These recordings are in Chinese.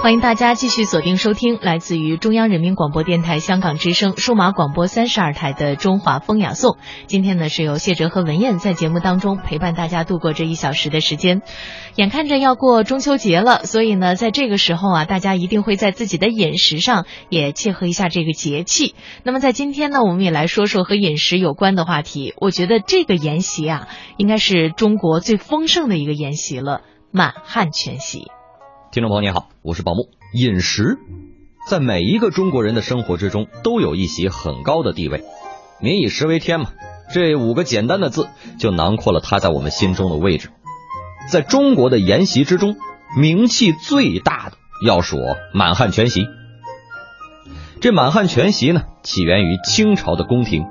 欢迎大家继续锁定收听来自于中央人民广播电台香港之声数码广播三十二台的《中华风雅颂》。今天呢，是由谢哲和文燕在节目当中陪伴大家度过这一小时的时间。眼看着要过中秋节了，所以呢，在这个时候啊，大家一定会在自己的饮食上也切合一下这个节气。那么在今天呢，我们也来说说和饮食有关的话题。我觉得这个筵席啊，应该是中国最丰盛的一个筵席了——满汉全席。听众朋友你好，我是宝木。饮食在每一个中国人的生活之中都有一席很高的地位。民以食为天嘛，这五个简单的字就囊括了它在我们心中的位置。在中国的筵席之中，名气最大的要数满汉全席。这满汉全席呢，起源于清朝的宫廷。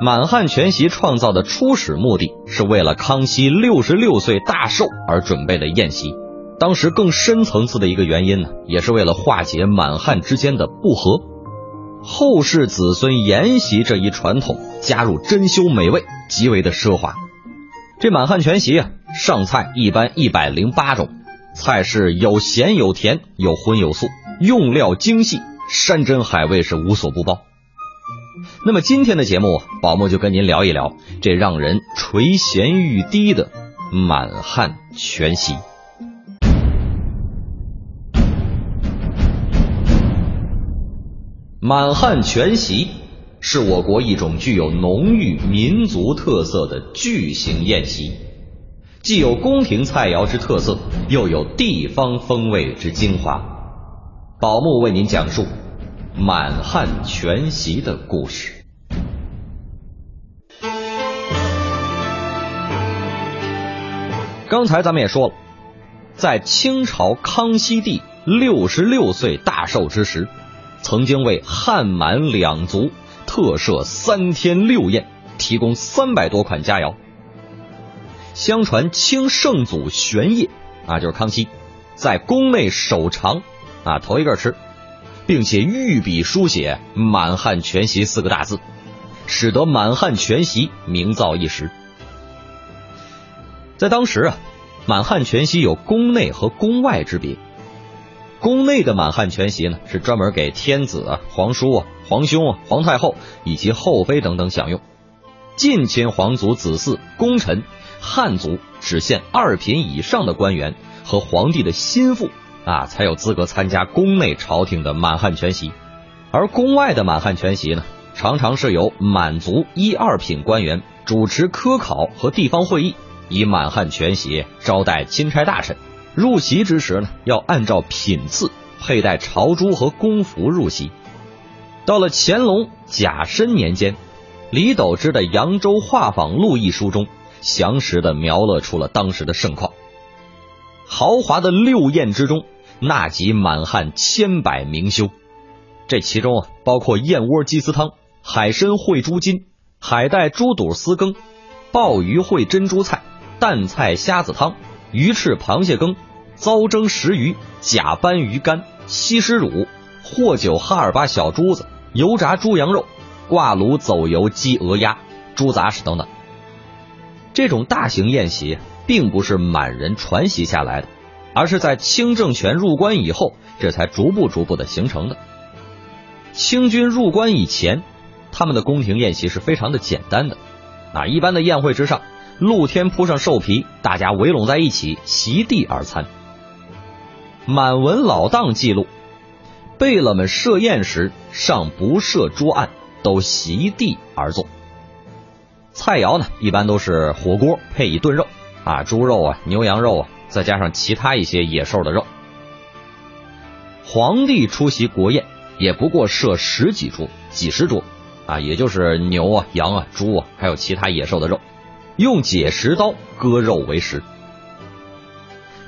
满汉全席创造的初始目的是为了康熙六十六岁大寿而准备的宴席。当时更深层次的一个原因呢，也是为了化解满汉之间的不和，后世子孙沿袭这一传统，加入珍馐美味，极为的奢华。这满汉全席啊，上菜一般一百零八种，菜式有咸有甜，有荤有素，用料精细，山珍海味是无所不包。那么今天的节目，宝木就跟您聊一聊这让人垂涎欲滴的满汉全席。满汉全席是我国一种具有浓郁民族特色的巨型宴席，既有宫廷菜肴之特色，又有地方风味之精华。宝木为您讲述满汉全席的故事。刚才咱们也说了，在清朝康熙帝六十六岁大寿之时。曾经为汉满两族特设三天六宴，提供三百多款佳肴。相传清圣祖玄烨啊，就是康熙，在宫内首尝啊，头一个吃，并且御笔书写“满汉全席”四个大字，使得满汉全席名噪一时。在当时啊，满汉全席有宫内和宫外之别。宫内的满汉全席呢，是专门给天子啊、皇叔啊、皇兄啊、皇太后以及后妃等等享用。近亲皇族子嗣、功臣、汉族只限二品以上的官员和皇帝的心腹啊，才有资格参加宫内朝廷的满汉全席。而宫外的满汉全席呢，常常是由满族一二品官员主持科考和地方会议，以满汉全席招待钦差大臣。入席之时呢，要按照品次佩戴朝珠和宫服入席。到了乾隆甲申年间，李斗之的《扬州画舫录》一书中，详实的描勒出了当时的盛况。豪华的六宴之中，纳及满汉千百名修，这其中啊，包括燕窝鸡丝汤、海参烩猪筋、海带猪肚丝羹、鲍鱼烩珍珠菜、蛋菜虾子汤、鱼翅螃蟹羹。糟蒸石鱼、假斑鱼干、西施乳、霍酒哈尔巴小珠子、油炸猪羊肉、挂炉走油鸡鹅鸭、猪杂食等等。这种大型宴席并不是满人传习下来的，而是在清政权入关以后，这才逐步逐步的形成的。清军入关以前，他们的宫廷宴席是非常的简单的，啊，一般的宴会之上，露天铺上兽皮，大家围拢在一起，席地而餐。满文老档记录，贝勒们设宴时尚不设桌案，都席地而坐。菜肴呢，一般都是火锅配以炖肉啊，猪肉啊、牛羊肉啊，再加上其他一些野兽的肉。皇帝出席国宴，也不过设十几桌、几十桌啊，也就是牛啊、羊啊、猪啊，还有其他野兽的肉，用解石刀割肉为食。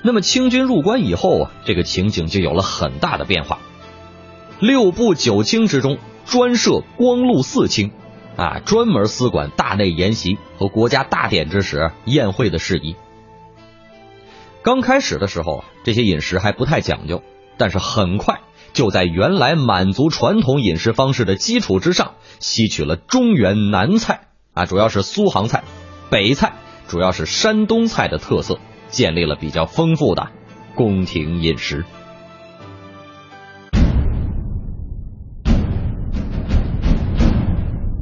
那么清军入关以后啊，这个情景就有了很大的变化。六部九卿之中，专设光禄四卿，啊，专门司管大内筵席和国家大典之时宴会的事宜。刚开始的时候，这些饮食还不太讲究，但是很快就在原来满族传统饮食方式的基础之上，吸取了中原南菜啊，主要是苏杭菜；北菜主要是山东菜的特色建立了比较丰富的宫廷饮食。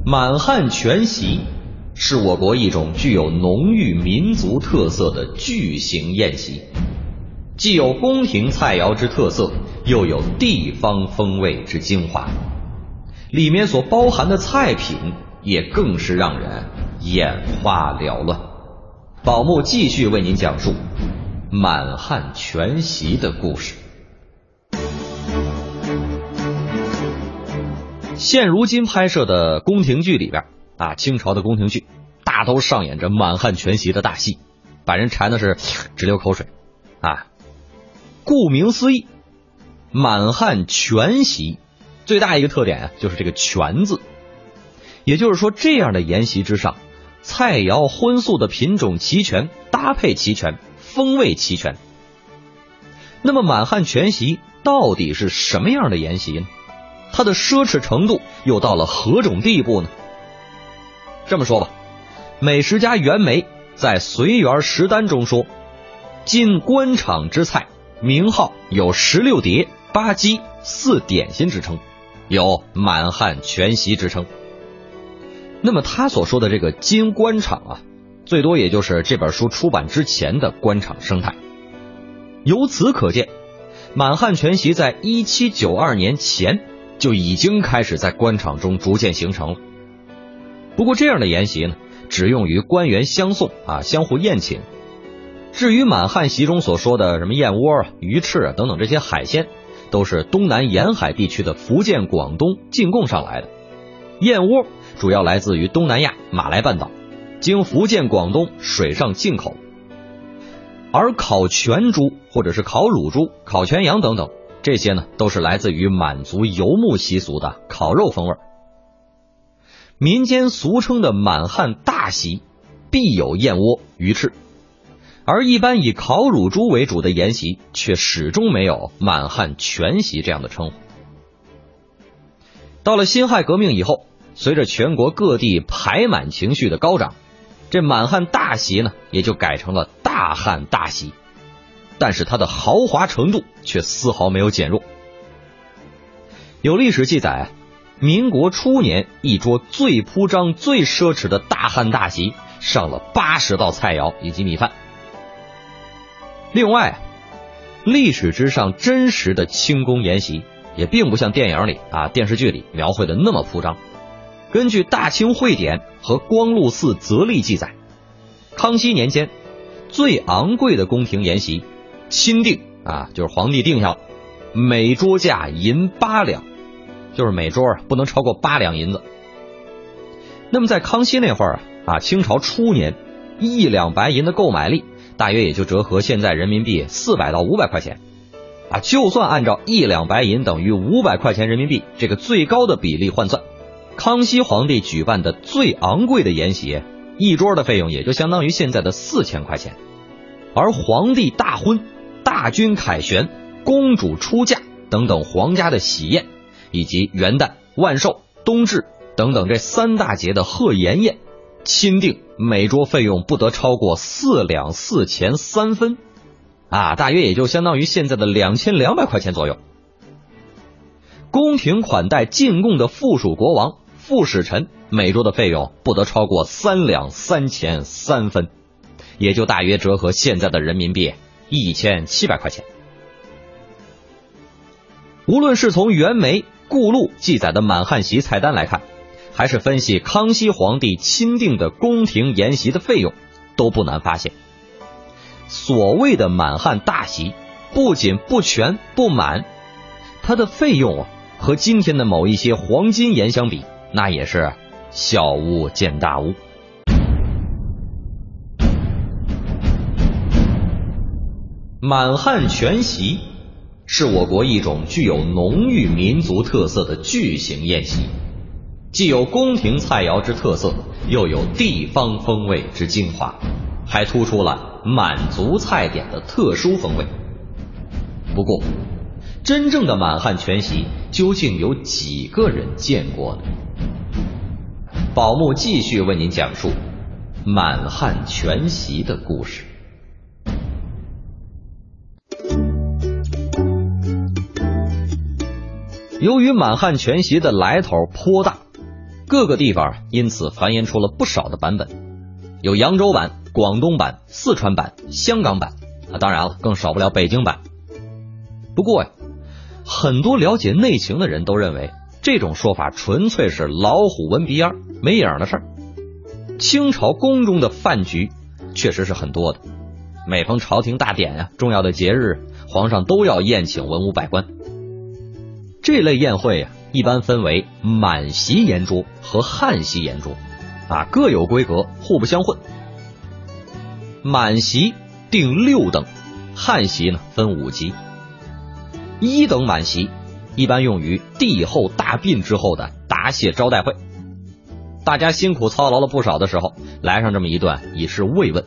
满汉全席是我国一种具有浓郁民族特色的巨型宴席既有宫廷菜肴之特色又有地方风味之精华。里面所包含的菜品也更是让人眼花缭乱。宝木继续为您讲述满汉全席的故事。现如今拍摄的宫廷剧里边啊，清朝的宫廷剧大都上演着满汉全席的大戏，把人馋的是直流口水啊。顾名思义，满汉全席最大一个特点啊，就是这个“全”字，也就是说，这样的筵席之上，菜肴荤素的品种齐全，搭配齐全，风味齐全。那么，满汉全席到底是什么样的筵席呢？它的奢侈程度又到了何种地步呢？这么说吧，美食家袁枚在《随园食单》中说：“进官场之菜，名号有十六碟、八鸡、四点心之称，有满汉全席之称。”那么他所说的这个金官场啊，最多也就是这本书出版之前的官场生态。由此可见，满汉全席在一七九二年前。就已经开始在官场中逐渐形成了。不过这样的筵席呢，只用于官员相送啊，相互宴请。至于满汉席中所说的什么燕窝啊、鱼翅啊等等这些海鲜，都是东南沿海地区的福建、广东进贡上来的。燕窝主要来自于东南亚马来半岛，经福建、广东水上进口。而烤全猪或者是烤乳猪、烤全羊等等。这些呢，都是来自于满族游牧习俗的烤肉风味。民间俗称的满汉大席，必有燕窝、鱼翅；而一般以烤乳猪为主的筵席，却始终没有满汉全席这样的称呼。到了辛亥革命以后，随着全国各地排满情绪的高涨，这满汉大席呢，也就改成了大汉大席。但是它的豪华程度却丝毫没有减弱。有历史记载，民国初年一桌最铺张、最奢侈的大汉大席上了八十道菜肴以及米饭。另外，历史之上真实的清宫筵席也并不像电影里啊、电视剧里描绘的那么铺张。根据《大清会典》和《光禄寺则例》记载，康熙年间最昂贵的宫廷筵席。钦定啊，就是皇帝定下了，每桌价银八两，就是每桌啊不能超过八两银子。那么在康熙那会儿啊，啊清朝初年，一两白银的购买力大约也就折合现在人民币四百到五百块钱，啊就算按照一两白银等于五百块钱人民币这个最高的比例换算，康熙皇帝举办的最昂贵的筵席，一桌的费用也就相当于现在的四千块钱，而皇帝大婚。大军凯旋、公主出嫁等等皇家的喜宴，以及元旦、万寿、冬至等等这三大节的贺筵宴，钦定每桌费用不得超过四两四钱三分，啊，大约也就相当于现在的两千两百块钱左右。宫廷款待进贡的附属国王、副使臣，每桌的费用不得超过三两三钱三分，也就大约折合现在的人民币。一千七百块钱。无论是从袁枚、顾禄记载的满汉席菜单来看，还是分析康熙皇帝钦定的宫廷筵席的费用，都不难发现，所谓的满汉大席不仅不全不满，它的费用啊，和今天的某一些黄金筵相比，那也是小巫见大巫。满汉全席是我国一种具有浓郁民族特色的巨型宴席，既有宫廷菜肴之特色，又有地方风味之精华，还突出了满族菜点的特殊风味。不过，真正的满汉全席究竟有几个人见过呢？宝木继续为您讲述满汉全席的故事。由于满汉全席的来头颇大，各个地方因此繁衍出了不少的版本，有扬州版、广东版、四川版、香港版啊，当然了，更少不了北京版。不过呀，很多了解内情的人都认为，这种说法纯粹是老虎闻鼻烟没影的事儿。清朝宫中的饭局确实是很多的，每逢朝廷大典呀、重要的节日，皇上都要宴请文武百官。这类宴会呀，一般分为满席筵桌和汉席筵桌，啊，各有规格，互不相混。满席定六等，汉席呢分五级。一等满席一般用于帝后大殡之后的答谢招待会。大家辛苦操劳了不少的时候，来上这么一段以示慰问。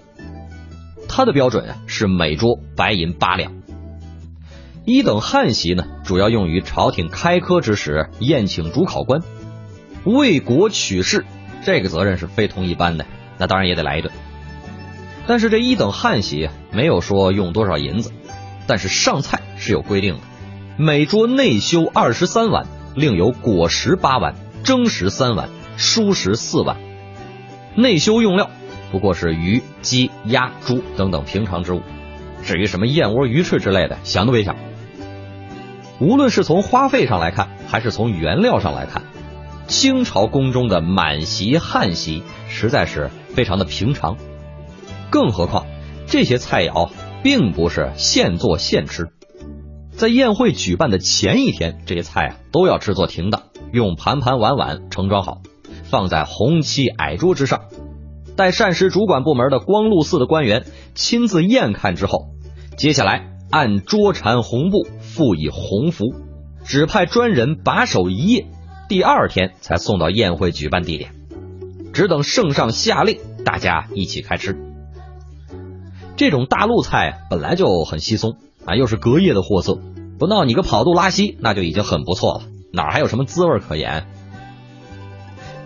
它的标准啊是每桌白银八两。一等汉席呢，主要用于朝廷开科之时宴请主考官，为国取士，这个责任是非同一般的。那当然也得来一顿。但是这一等汉席没有说用多少银子，但是上菜是有规定的，每桌内修二十三碗，另有果食八碗，蒸食三碗。蔬食四碗，内修用料不过是鱼、鸡、鸭、猪等等平常之物。至于什么燕窝、鱼翅之类的，想都别想。无论是从花费上来看，还是从原料上来看，清朝宫中的满席汉席实在是非常的平常。更何况这些菜肴并不是现做现吃，在宴会举办的前一天，这些菜啊都要制作停当，用盘盘碗碗盛装好。放在红漆矮桌之上，待膳食主管部门的光禄寺的官员亲自验看之后，接下来按桌缠红布，附以红符，指派专人把守一夜，第二天才送到宴会举办地点，只等圣上下令，大家一起开吃。这种大陆菜本来就很稀松啊，又是隔夜的货色，不闹你个跑肚拉稀，那就已经很不错了，哪还有什么滋味可言？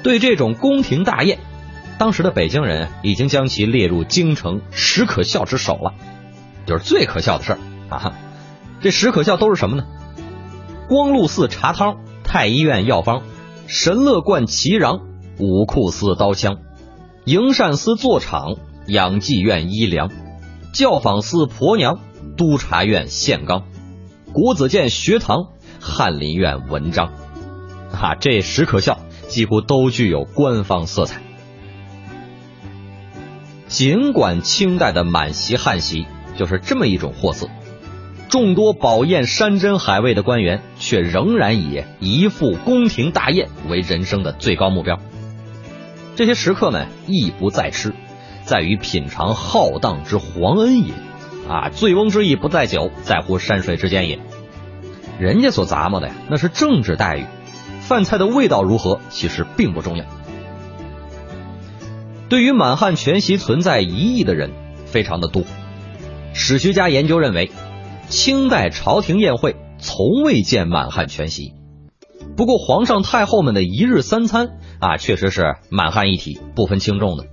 对这种宫廷大宴，当时的北京人已经将其列入京城十可笑之首了，就是最可笑的事儿啊！这十可笑都是什么呢？光禄寺茶汤、太医院药方、神乐观奇禳、武库司刀枪、营善司坐场、养济院医粮、教坊司婆娘、督察院宪纲、国子监学堂、翰林院文章，啊，这十可笑。几乎都具有官方色彩。尽管清代的满席汉席就是这么一种货色，众多饱宴山珍海味的官员却仍然以一副宫廷大宴为人生的最高目标。这些食客们意不在吃，在于品尝浩荡之皇恩也。啊，醉翁之意不在酒，在乎山水之间也。人家所咂摸的呀，那是政治待遇。饭菜的味道如何，其实并不重要。对于满汉全席存在疑义的人非常的多。史学家研究认为，清代朝廷宴会从未见满汉全席。不过，皇上太后们的一日三餐啊，确实是满汉一体，不分轻重的。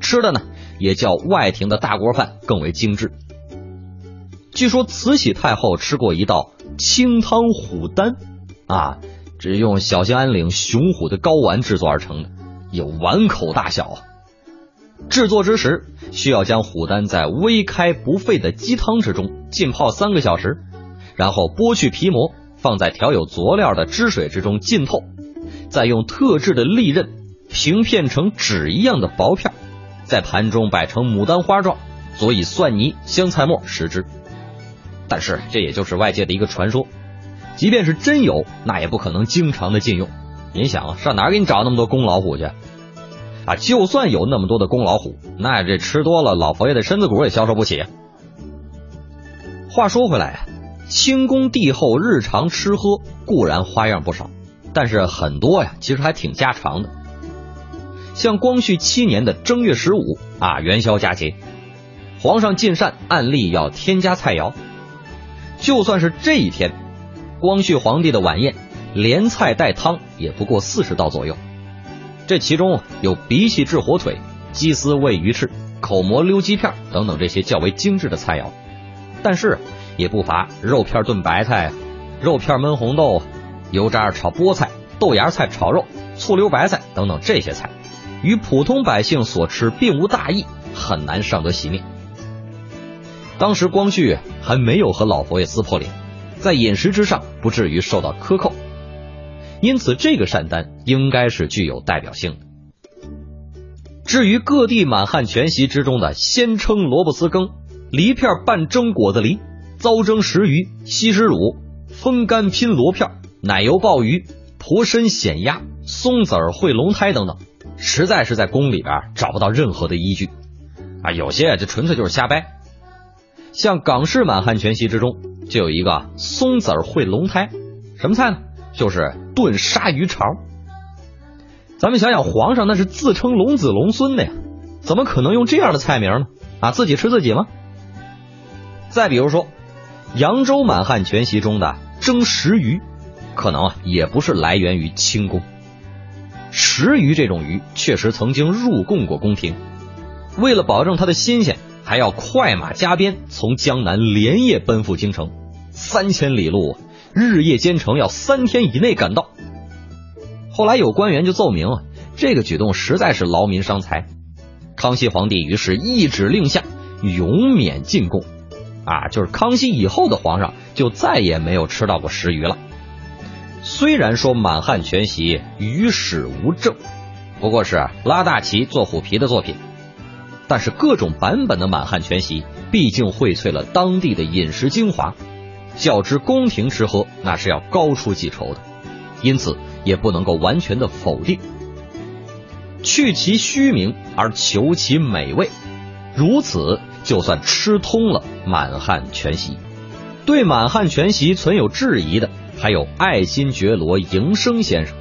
吃的呢，也较外廷的大锅饭更为精致。据说慈禧太后吃过一道清汤虎丹啊。只用小兴安岭雄虎的睾丸制作而成的，有碗口大小。制作之时，需要将虎丹在微开不沸的鸡汤之中浸泡三个小时，然后剥去皮膜，放在调有佐料的汁水之中浸透，再用特制的利刃平片成纸一样的薄片，在盘中摆成牡丹花状，佐以蒜泥、香菜末食之。但是这也就是外界的一个传说。即便是真有，那也不可能经常的禁用。您想啊，上哪儿给你找那么多公老虎去？啊，就算有那么多的公老虎，那这吃多了，老佛爷的身子骨也消受不起。话说回来啊，清宫帝后日常吃喝固然花样不少，但是很多呀，其实还挺家常的。像光绪七年的正月十五啊，元宵佳节，皇上进膳按例要添加菜肴，就算是这一天。光绪皇帝的晚宴，连菜带汤也不过四十道左右。这其中有鼻涕炙火腿、鸡丝喂鱼翅、口蘑溜鸡片等等这些较为精致的菜肴，但是也不乏肉片炖白菜、肉片焖红豆、油炸炒菠菜、豆芽菜炒肉、醋溜白菜等等这些菜，与普通百姓所吃并无大异，很难上得席面。当时光绪还没有和老佛爷撕破脸，在饮食之上不至于受到克扣，因此这个膳单应该是具有代表性的。至于各地满汉全席之中的鲜称萝卜丝羹、梨片拌蒸果子梨、糟蒸石鱼、西施卤、风干拼螺片、奶油鲍鱼、婆参鲜鸭、松子儿烩龙胎等等，实在是在宫里边找不到任何的依据啊，有些这纯粹就是瞎掰。像港式满汉全席之中就有一个松子儿烩龙胎，什么菜呢？就是炖鲨鱼肠。咱们想想，皇上那是自称龙子龙孙的呀，怎么可能用这样的菜名呢？啊，自己吃自己吗？再比如说，扬州满汉全席中的蒸石鱼，可能啊也不是来源于清宫。石鱼这种鱼确实曾经入贡过宫廷，为了保证它的新鲜。还要快马加鞭从江南连夜奔赴京城，三千里路，日夜兼程，要三天以内赶到。后来有官员就奏明啊，这个举动实在是劳民伤财。康熙皇帝于是一指令下，永免进贡。啊，就是康熙以后的皇上就再也没有吃到过食鱼了。虽然说满汉全席鱼史无证，不过是拉大旗做虎皮的作品。但是各种版本的满汉全席，毕竟荟萃了当地的饮食精华，较之宫廷吃喝，那是要高出几筹的，因此也不能够完全的否定。去其虚名而求其美味，如此就算吃通了满汉全席。对满汉全席存有质疑的，还有爱新觉罗迎生先生。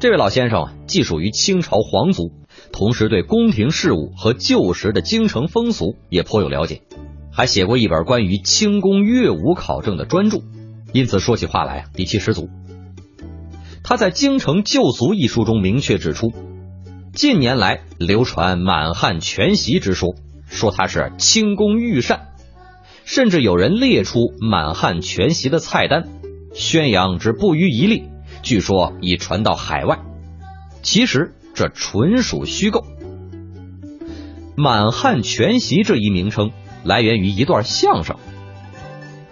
这位老先生啊，既属于清朝皇族。同时，对宫廷事务和旧时的京城风俗也颇有了解，还写过一本关于清宫乐舞考证的专著，因此说起话来底气十足。他在《京城旧俗》一书中明确指出，近年来流传满汉全席之说，说它是清宫御膳，甚至有人列出满汉全席的菜单，宣扬之不遗余力，据说已传到海外。其实。这纯属虚构。满汉全席这一名称来源于一段相声。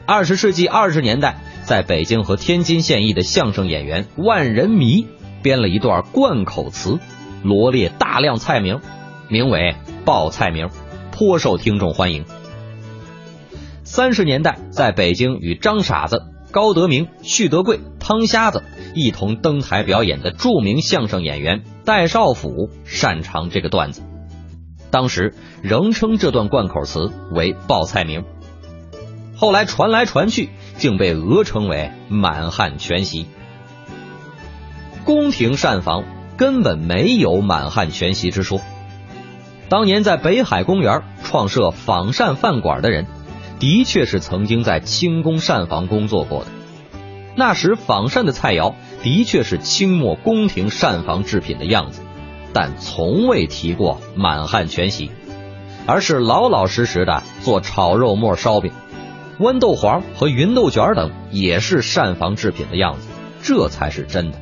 二十世纪二十年代，在北京和天津现役的相声演员万人迷编了一段贯口词，罗列大量菜名，名为报菜名，颇受听众欢迎。三十年代，在北京与张傻子、高德明、旭德贵、汤瞎子一同登台表演的著名相声演员。戴少府擅长这个段子，当时仍称这段贯口词为报菜名，后来传来传去，竟被讹称为满汉全席。宫廷膳房根本没有满汉全席之说。当年在北海公园创设仿膳饭馆的人，的确是曾经在清宫膳房工作过的。那时仿膳的菜肴。的确是清末宫廷膳房制品的样子，但从未提过满汉全席，而是老老实实的做炒肉末、烧饼、豌豆黄和芸豆卷等，也是膳房制品的样子，这才是真的。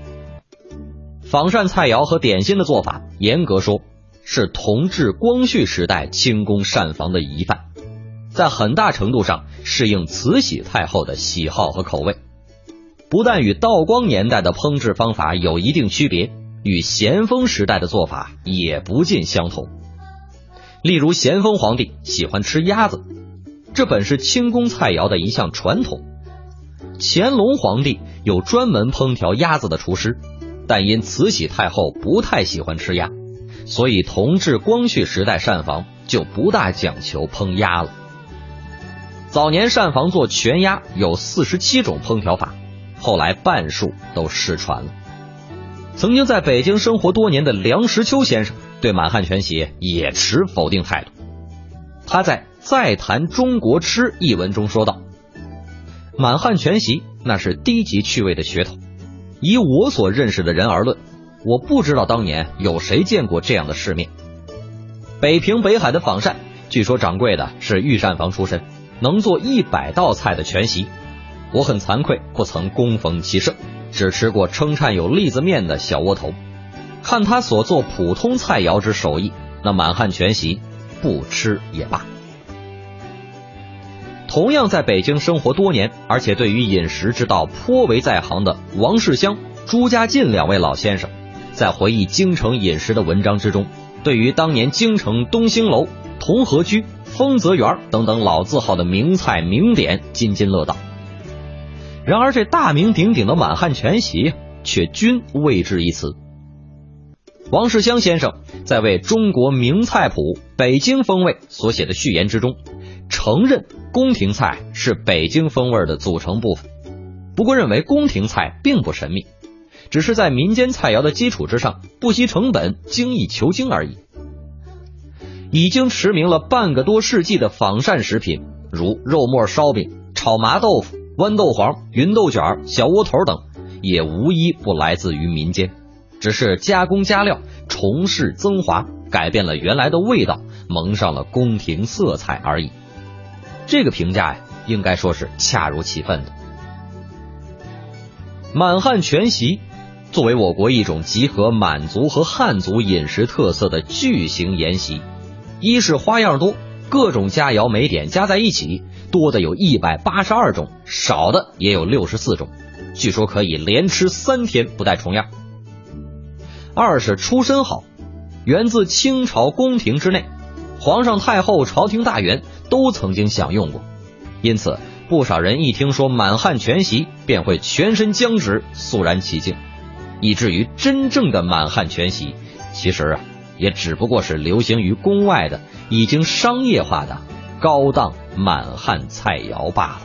仿膳菜肴和点心的做法，严格说是同治、光绪时代清宫膳房的遗范，在很大程度上适应慈禧太后的喜好和口味。不但与道光年代的烹制方法有一定区别，与咸丰时代的做法也不尽相同。例如，咸丰皇帝喜欢吃鸭子，这本是清宫菜肴的一项传统。乾隆皇帝有专门烹调鸭子的厨师，但因慈禧太后不太喜欢吃鸭，所以同治、光绪时代膳房就不大讲求烹鸭了。早年膳房做全鸭有四十七种烹调法。后来半数都失传了。曾经在北京生活多年的梁实秋先生对满汉全席也持否定态度。他在《再谈中国吃》一文中说道：“满汉全席那是低级趣味的噱头。以我所认识的人而论，我不知道当年有谁见过这样的世面。北平北海的仿膳，据说掌柜的是御膳房出身，能做一百道菜的全席。”我很惭愧，不曾恭逢其盛，只吃过称颤有栗子面的小窝头。看他所做普通菜肴之手艺，那满汉全席不吃也罢。同样在北京生活多年，而且对于饮食之道颇为在行的王世襄、朱家进两位老先生，在回忆京城饮食的文章之中，对于当年京城东兴楼、同和居、丰泽园等等老字号的名菜名点津津乐道。然而，这大名鼎鼎的满汉全席却均未置一词。王世襄先生在为《中国名菜谱北京风味》所写的序言之中，承认宫廷菜是北京风味的组成部分，不过认为宫廷菜并不神秘，只是在民间菜肴的基础之上，不惜成本，精益求精而已。已经驰名了半个多世纪的仿膳食品，如肉末烧饼、炒麻豆腐、豌豆黄、芸豆卷、小窝头等，也无一不来自于民间。只是加工加料、重饰增华，改变了原来的味道，蒙上了宫廷色彩而已。这个评价呀，应该说是恰如其分的。满汉全席作为我国一种集合满族和汉族饮食特色的巨型筵席，一是花样多，各种佳肴美点加在一起，多的有一百八十二种，少的也有六十四种，据说可以连吃三天不带重样。二是出身好，源自清朝宫廷之内，皇上、太后、朝廷大员都曾经享用过，因此不少人一听说满汉全席便会全身僵直，肃然起敬，以至于真正的满汉全席，其实啊，也只不过是流行于宫外的已经商业化的高档满汉菜肴罢了。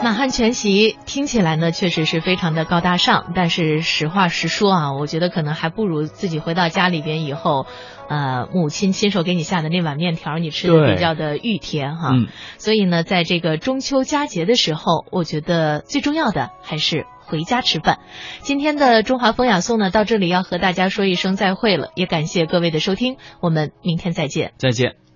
满汉全席听起来呢，确实是非常的高大上，但是实话实说啊，我觉得可能还不如自己回到家里边以后，呃，母亲亲手给你下的那碗面条，你吃的比较的御甜哈。嗯。所以呢，在这个中秋佳节的时候，我觉得最重要的还是回家吃饭。今天的中华风雅颂呢，到这里要和大家说一声再会了，也感谢各位的收听，我们明天再见。再见。